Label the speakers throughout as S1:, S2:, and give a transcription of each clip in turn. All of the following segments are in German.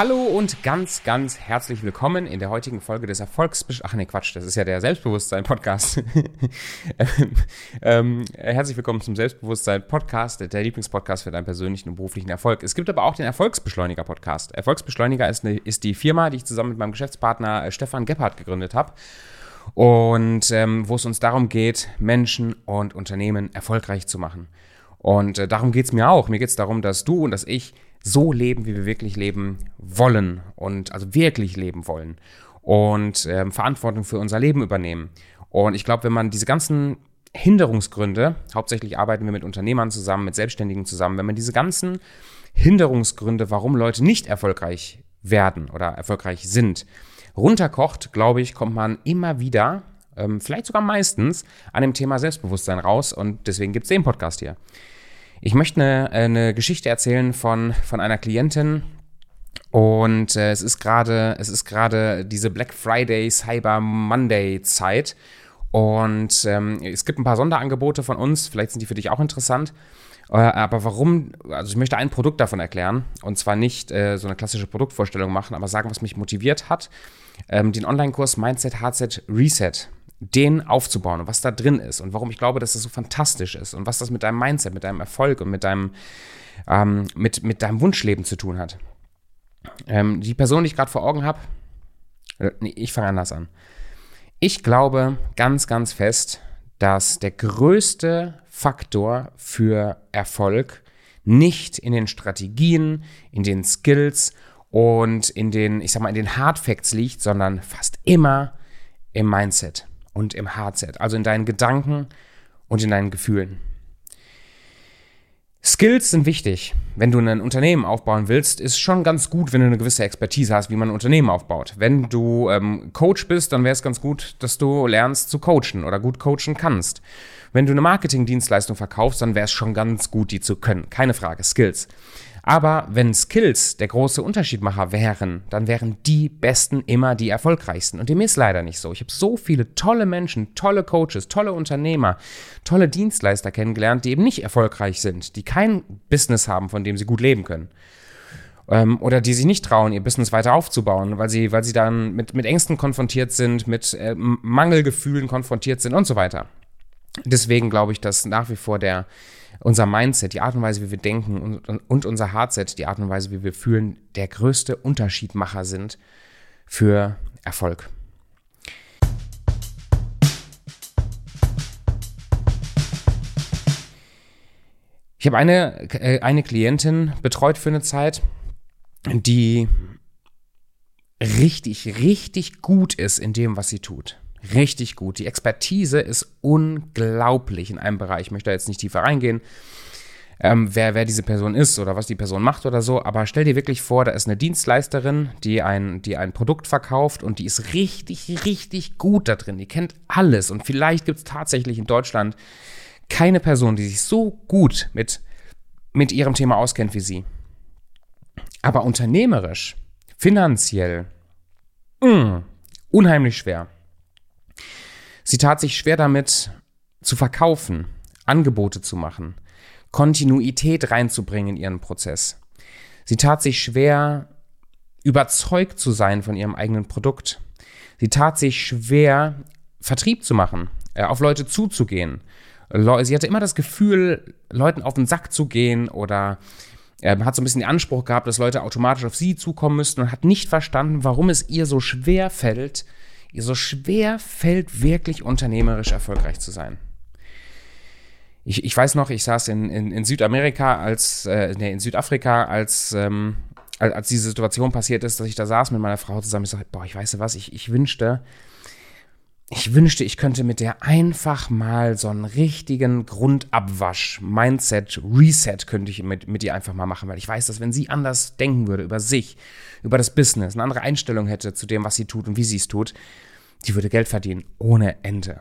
S1: Hallo und ganz, ganz herzlich willkommen in der heutigen Folge des Erfolgsbesch... Ach nee, Quatsch, das ist ja der Selbstbewusstsein-Podcast. ähm, herzlich willkommen zum Selbstbewusstsein-Podcast, der Lieblingspodcast für deinen persönlichen und beruflichen Erfolg. Es gibt aber auch den Erfolgsbeschleuniger-Podcast. Erfolgsbeschleuniger ist, eine, ist die Firma, die ich zusammen mit meinem Geschäftspartner äh, Stefan Gebhardt gegründet habe und ähm, wo es uns darum geht, Menschen und Unternehmen erfolgreich zu machen. Und äh, darum geht es mir auch. Mir geht es darum, dass du und dass ich so leben, wie wir wirklich leben wollen und also wirklich leben wollen und ähm, Verantwortung für unser Leben übernehmen. Und ich glaube, wenn man diese ganzen Hinderungsgründe, hauptsächlich arbeiten wir mit Unternehmern zusammen, mit Selbstständigen zusammen, wenn man diese ganzen Hinderungsgründe, warum Leute nicht erfolgreich werden oder erfolgreich sind, runterkocht, glaube ich, kommt man immer wieder, ähm, vielleicht sogar meistens, an dem Thema Selbstbewusstsein raus. Und deswegen gibt es den Podcast hier. Ich möchte eine, eine Geschichte erzählen von, von einer Klientin, und äh, es ist gerade, es ist gerade diese Black Friday, Cyber Monday Zeit. Und ähm, es gibt ein paar Sonderangebote von uns, vielleicht sind die für dich auch interessant. Äh, aber warum, also ich möchte ein Produkt davon erklären. Und zwar nicht äh, so eine klassische Produktvorstellung machen, aber sagen, was mich motiviert hat. Ähm, den Online-Kurs Mindset, Hardset, Reset den aufzubauen und was da drin ist und warum ich glaube, dass das so fantastisch ist und was das mit deinem Mindset, mit deinem Erfolg und mit deinem, ähm, mit, mit deinem Wunschleben zu tun hat. Ähm, die Person, die ich gerade vor Augen habe, äh, nee, ich fange anders an. Ich glaube ganz, ganz fest, dass der größte Faktor für Erfolg nicht in den Strategien, in den Skills und in den, ich sag mal, in den Hard Facts liegt, sondern fast immer im Mindset und im Hardset, also in deinen Gedanken und in deinen Gefühlen. Skills sind wichtig. Wenn du ein Unternehmen aufbauen willst, ist schon ganz gut, wenn du eine gewisse Expertise hast, wie man ein Unternehmen aufbaut. Wenn du ähm, Coach bist, dann wäre es ganz gut, dass du lernst zu coachen oder gut coachen kannst. Wenn du eine Marketingdienstleistung verkaufst, dann wäre es schon ganz gut, die zu können. Keine Frage, Skills. Aber wenn Skills der große Unterschiedmacher wären, dann wären die Besten immer die erfolgreichsten. Und dem ist leider nicht so. Ich habe so viele tolle Menschen, tolle Coaches, tolle Unternehmer, tolle Dienstleister kennengelernt, die eben nicht erfolgreich sind, die kein Business haben, von dem sie gut leben können. Ähm, oder die sich nicht trauen, ihr Business weiter aufzubauen, weil sie, weil sie dann mit, mit Ängsten konfrontiert sind, mit äh, Mangelgefühlen konfrontiert sind und so weiter. Deswegen glaube ich, dass nach wie vor der unser Mindset, die Art und Weise, wie wir denken und, und unser Hardset, die Art und Weise, wie wir fühlen, der größte Unterschiedmacher sind für Erfolg. Ich habe eine, äh, eine Klientin betreut für eine Zeit, die richtig, richtig gut ist in dem, was sie tut richtig gut. Die Expertise ist unglaublich in einem Bereich. Ich möchte da jetzt nicht tiefer reingehen, ähm, wer, wer diese Person ist oder was die Person macht oder so. Aber stell dir wirklich vor, da ist eine Dienstleisterin, die ein, die ein Produkt verkauft und die ist richtig, richtig gut da drin. Die kennt alles. Und vielleicht gibt es tatsächlich in Deutschland keine Person, die sich so gut mit, mit ihrem Thema auskennt wie sie. Aber unternehmerisch, finanziell, mh, mm, unheimlich schwer. Sie tat sich schwer damit zu verkaufen, Angebote zu machen, Kontinuität reinzubringen in ihren Prozess. Sie tat sich schwer, überzeugt zu sein von ihrem eigenen Produkt. Sie tat sich schwer, Vertrieb zu machen, äh, auf Leute zuzugehen. Sie hatte immer das Gefühl, Leuten auf den Sack zu gehen oder äh, hat so ein bisschen den Anspruch gehabt, dass Leute automatisch auf sie zukommen müssten und hat nicht verstanden, warum es ihr so schwer fällt, so schwer fällt, wirklich unternehmerisch erfolgreich zu sein. Ich, ich weiß noch, ich saß in, in, in Südamerika als, äh, nee, in Südafrika, als, ähm, als diese Situation passiert ist, dass ich da saß mit meiner Frau zusammen. Ich sagte, boah, ich weiß was, ich, ich wünschte, ich wünschte, ich könnte mit der einfach mal so einen richtigen Grundabwasch, Mindset, Reset könnte ich mit, mit ihr einfach mal machen, weil ich weiß, dass wenn sie anders denken würde über sich, über das Business, eine andere Einstellung hätte zu dem, was sie tut und wie sie es tut, die würde Geld verdienen ohne Ende.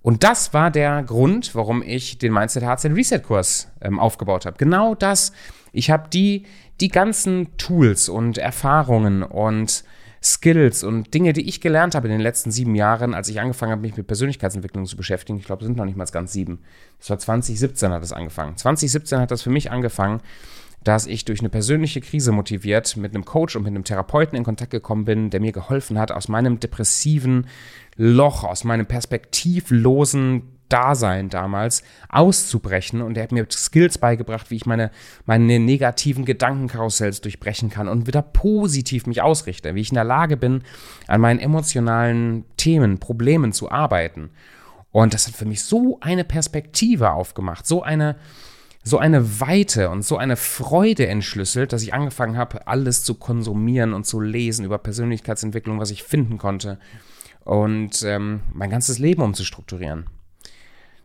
S1: Und das war der Grund, warum ich den Mindset Hearts Reset Kurs ähm, aufgebaut habe. Genau das. Ich habe die, die ganzen Tools und Erfahrungen und Skills und Dinge, die ich gelernt habe in den letzten sieben Jahren, als ich angefangen habe, mich mit Persönlichkeitsentwicklung zu beschäftigen. Ich glaube, es sind noch nicht mal ganz sieben. Das war 2017 hat das angefangen. 2017 hat das für mich angefangen, dass ich durch eine persönliche Krise motiviert mit einem Coach und mit einem Therapeuten in Kontakt gekommen bin, der mir geholfen hat, aus meinem depressiven Loch, aus meinem perspektivlosen Dasein damals auszubrechen und er hat mir Skills beigebracht, wie ich meine, meine negativen Gedankenkarussells durchbrechen kann und wieder positiv mich ausrichte, wie ich in der Lage bin, an meinen emotionalen Themen, Problemen zu arbeiten. Und das hat für mich so eine Perspektive aufgemacht, so eine, so eine Weite und so eine Freude entschlüsselt, dass ich angefangen habe, alles zu konsumieren und zu lesen über Persönlichkeitsentwicklung, was ich finden konnte und ähm, mein ganzes Leben umzustrukturieren.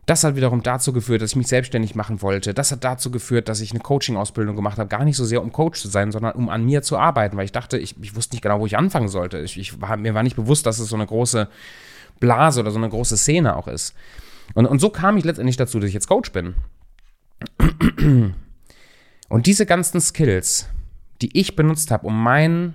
S1: Das hat wiederum dazu geführt, dass ich mich selbstständig machen wollte. Das hat dazu geführt, dass ich eine Coaching-Ausbildung gemacht habe. Gar nicht so sehr, um Coach zu sein, sondern um an mir zu arbeiten, weil ich dachte, ich, ich wusste nicht genau, wo ich anfangen sollte. Ich, ich war, mir war nicht bewusst, dass es so eine große Blase oder so eine große Szene auch ist. Und, und so kam ich letztendlich dazu, dass ich jetzt Coach bin. Und diese ganzen Skills, die ich benutzt habe, um mein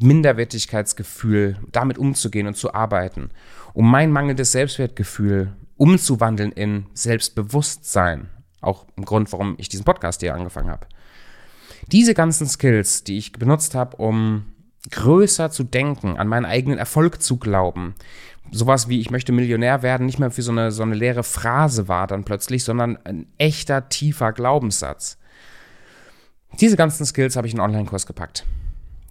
S1: Minderwertigkeitsgefühl damit umzugehen und zu arbeiten, um mein mangelndes Selbstwertgefühl umzuwandeln in Selbstbewusstsein. Auch ein Grund, warum ich diesen Podcast hier angefangen habe. Diese ganzen Skills, die ich benutzt habe, um größer zu denken, an meinen eigenen Erfolg zu glauben, sowas wie ich möchte Millionär werden nicht mehr für so eine, so eine leere Phrase war dann plötzlich, sondern ein echter, tiefer Glaubenssatz. Diese ganzen Skills habe ich in einen Online-Kurs gepackt.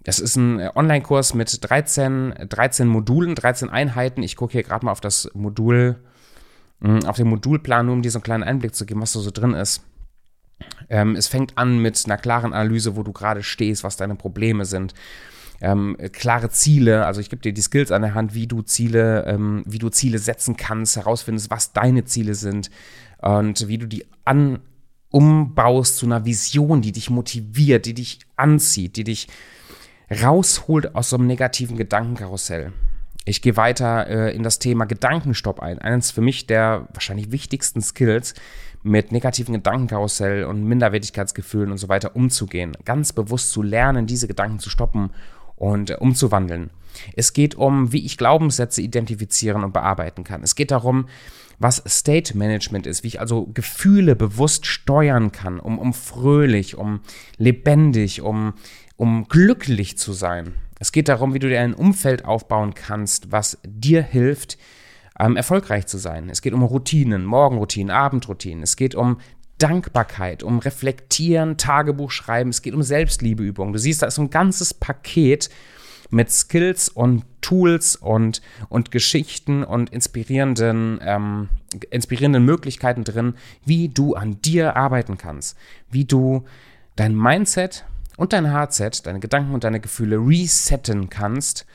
S1: Das ist ein äh, Online-Kurs mit 13, 13 Modulen, 13 Einheiten. Ich gucke hier gerade mal auf das Modul, hm, auf den Modulplan, nur um dir so einen kleinen Einblick zu geben, was da so drin ist. Ähm, es fängt an mit einer klaren Analyse, wo du gerade stehst, was deine Probleme sind ähm, klare Ziele, also ich gebe dir die Skills an der Hand, wie du Ziele, ähm, wie du Ziele setzen kannst, herausfindest, was deine Ziele sind und wie du die an umbaust zu einer Vision, die dich motiviert, die dich anzieht, die dich rausholt aus so einem negativen Gedankenkarussell. Ich gehe weiter äh, in das Thema Gedankenstopp ein. Eines für mich der wahrscheinlich wichtigsten Skills, mit negativen Gedankenkarussell und Minderwertigkeitsgefühlen und so weiter umzugehen. Ganz bewusst zu lernen, diese Gedanken zu stoppen und äh, umzuwandeln. Es geht um, wie ich Glaubenssätze identifizieren und bearbeiten kann. Es geht darum, was State Management ist, wie ich also Gefühle bewusst steuern kann, um, um fröhlich, um lebendig, um, um glücklich zu sein. Es geht darum, wie du dir ein Umfeld aufbauen kannst, was dir hilft, ähm, erfolgreich zu sein. Es geht um Routinen, Morgenroutinen, Abendroutinen. Es geht um Dankbarkeit, um Reflektieren, Tagebuch schreiben, es geht um Selbstliebeübungen. Du siehst, da ist ein ganzes Paket mit Skills und Tools und, und Geschichten und inspirierenden, ähm, inspirierenden Möglichkeiten drin, wie du an dir arbeiten kannst, wie du dein Mindset und dein Hardset, deine Gedanken und deine Gefühle resetten kannst,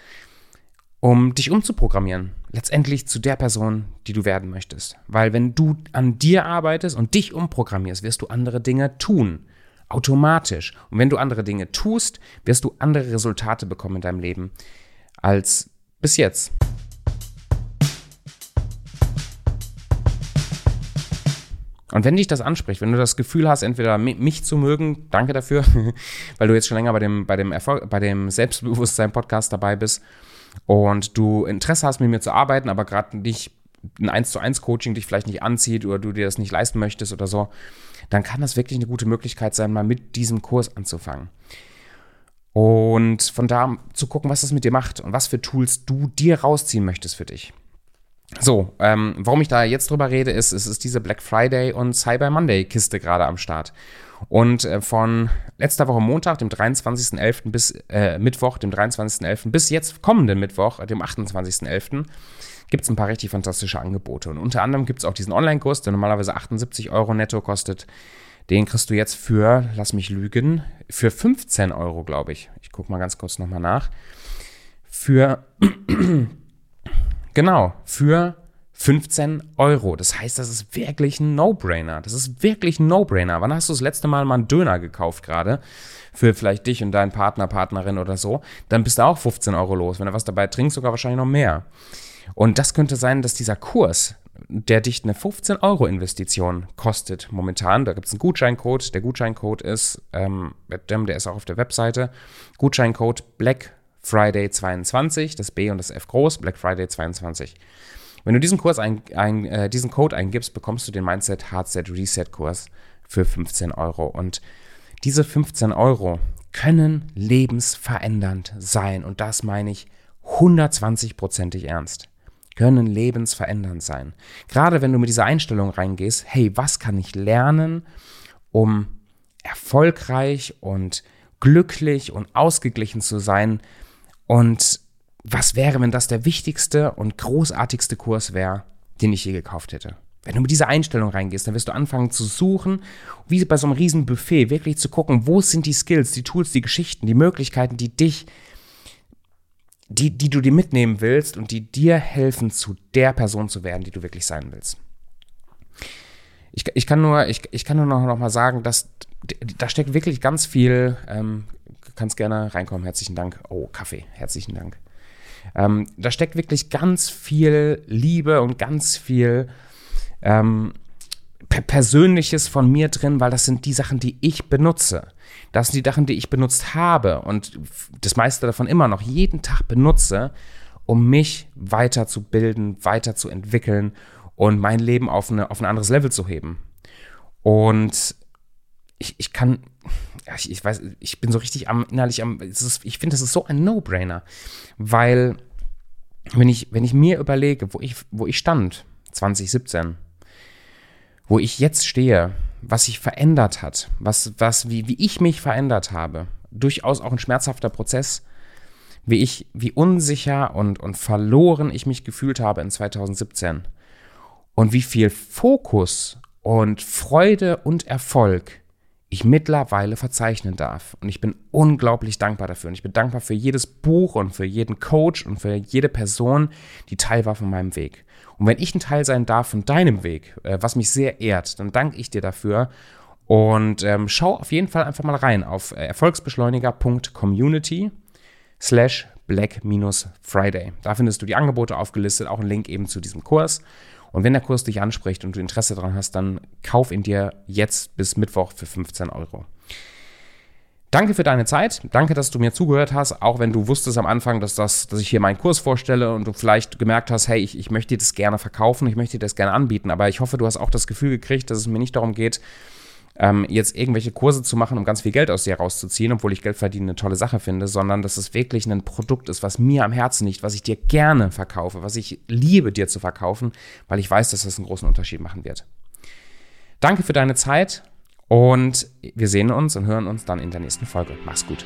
S1: um dich umzuprogrammieren. Letztendlich zu der Person, die du werden möchtest. Weil wenn du an dir arbeitest und dich umprogrammierst, wirst du andere Dinge tun. Automatisch. Und wenn du andere Dinge tust, wirst du andere Resultate bekommen in deinem Leben als bis jetzt. Und wenn dich das anspricht, wenn du das Gefühl hast, entweder mich zu mögen, danke dafür, weil du jetzt schon länger bei dem, bei dem Erfolg, bei dem Selbstbewusstsein-Podcast dabei bist, und du Interesse hast, mit mir zu arbeiten, aber gerade nicht ein 1 zu 1 Coaching dich vielleicht nicht anzieht oder du dir das nicht leisten möchtest oder so, dann kann das wirklich eine gute Möglichkeit sein, mal mit diesem Kurs anzufangen. Und von da zu gucken, was das mit dir macht und was für Tools du dir rausziehen möchtest für dich. So, ähm, warum ich da jetzt drüber rede, ist, es ist diese Black Friday und Cyber Monday Kiste gerade am Start. Und äh, von letzter Woche Montag, dem 23.11. bis äh, Mittwoch, dem 23.11. bis jetzt kommenden Mittwoch, dem 28.11. gibt es ein paar richtig fantastische Angebote. Und unter anderem gibt es auch diesen Online-Kurs, der normalerweise 78 Euro netto kostet. Den kriegst du jetzt für, lass mich lügen, für 15 Euro, glaube ich. Ich gucke mal ganz kurz nochmal nach. Für, genau, für 15 Euro. Das heißt, das ist wirklich ein No-Brainer. Das ist wirklich ein No-Brainer. Wann hast du das letzte Mal mal einen Döner gekauft gerade? Für vielleicht dich und deinen Partner, Partnerin oder so. Dann bist du auch 15 Euro los. Wenn du was dabei trinkst, sogar wahrscheinlich noch mehr. Und das könnte sein, dass dieser Kurs, der dich eine 15 Euro Investition kostet momentan. Da gibt es einen Gutscheincode. Der Gutscheincode ist, ähm, der ist auch auf der Webseite. Gutscheincode Black Friday 22, das B und das F groß, Black Friday 22. Wenn du diesen Kurs ein, ein, äh, diesen Code eingibst, bekommst du den Mindset Hardset Reset Kurs für 15 Euro. Und diese 15 Euro können lebensverändernd sein. Und das meine ich 120-prozentig ernst. Können lebensverändernd sein. Gerade wenn du mit dieser Einstellung reingehst, hey, was kann ich lernen, um erfolgreich und glücklich und ausgeglichen zu sein? Und was wäre, wenn das der wichtigste und großartigste Kurs wäre, den ich je gekauft hätte? Wenn du mit dieser Einstellung reingehst, dann wirst du anfangen zu suchen, wie bei so einem riesen Buffet, wirklich zu gucken, wo sind die Skills, die Tools, die Geschichten, die Möglichkeiten, die dich, die, die du dir mitnehmen willst und die dir helfen, zu der Person zu werden, die du wirklich sein willst. Ich, ich kann nur, ich, ich kann nur noch, noch mal sagen, dass da steckt wirklich ganz viel, ähm, kannst gerne reinkommen, herzlichen Dank. Oh, Kaffee, herzlichen Dank. Ähm, da steckt wirklich ganz viel Liebe und ganz viel ähm, Persönliches von mir drin, weil das sind die Sachen, die ich benutze. Das sind die Sachen, die ich benutzt habe und das meiste davon immer noch jeden Tag benutze, um mich weiterzubilden, weiterzuentwickeln und mein Leben auf, eine, auf ein anderes Level zu heben. Und ich, ich kann, ich, ich weiß, ich bin so richtig am, innerlich am, ist, ich finde, das ist so ein No-Brainer, weil wenn ich, wenn ich mir überlege, wo ich, wo ich stand, 2017, wo ich jetzt stehe, was sich verändert hat, was, was, wie, wie ich mich verändert habe, durchaus auch ein schmerzhafter Prozess, wie ich, wie unsicher und, und verloren ich mich gefühlt habe in 2017 und wie viel Fokus und Freude und Erfolg ich mittlerweile verzeichnen darf. Und ich bin unglaublich dankbar dafür. Und ich bin dankbar für jedes Buch und für jeden Coach und für jede Person, die Teil war von meinem Weg. Und wenn ich ein Teil sein darf von deinem Weg, äh, was mich sehr ehrt, dann danke ich dir dafür. Und ähm, schau auf jeden Fall einfach mal rein auf äh, erfolgsbeschleuniger.community slash black-friday. Da findest du die Angebote aufgelistet, auch einen Link eben zu diesem Kurs. Und wenn der Kurs dich anspricht und du Interesse daran hast, dann kauf ihn dir jetzt bis Mittwoch für 15 Euro. Danke für deine Zeit. Danke, dass du mir zugehört hast, auch wenn du wusstest am Anfang, dass, das, dass ich hier meinen Kurs vorstelle und du vielleicht gemerkt hast, hey, ich, ich möchte dir das gerne verkaufen, ich möchte dir das gerne anbieten. Aber ich hoffe, du hast auch das Gefühl gekriegt, dass es mir nicht darum geht, ähm, jetzt irgendwelche Kurse zu machen, um ganz viel Geld aus dir rauszuziehen, obwohl ich Geld verdienen eine tolle Sache finde, sondern dass es wirklich ein Produkt ist, was mir am Herzen liegt, was ich dir gerne verkaufe, was ich liebe dir zu verkaufen, weil ich weiß, dass das einen großen Unterschied machen wird. Danke für deine Zeit und wir sehen uns und hören uns dann in der nächsten Folge. Mach's gut.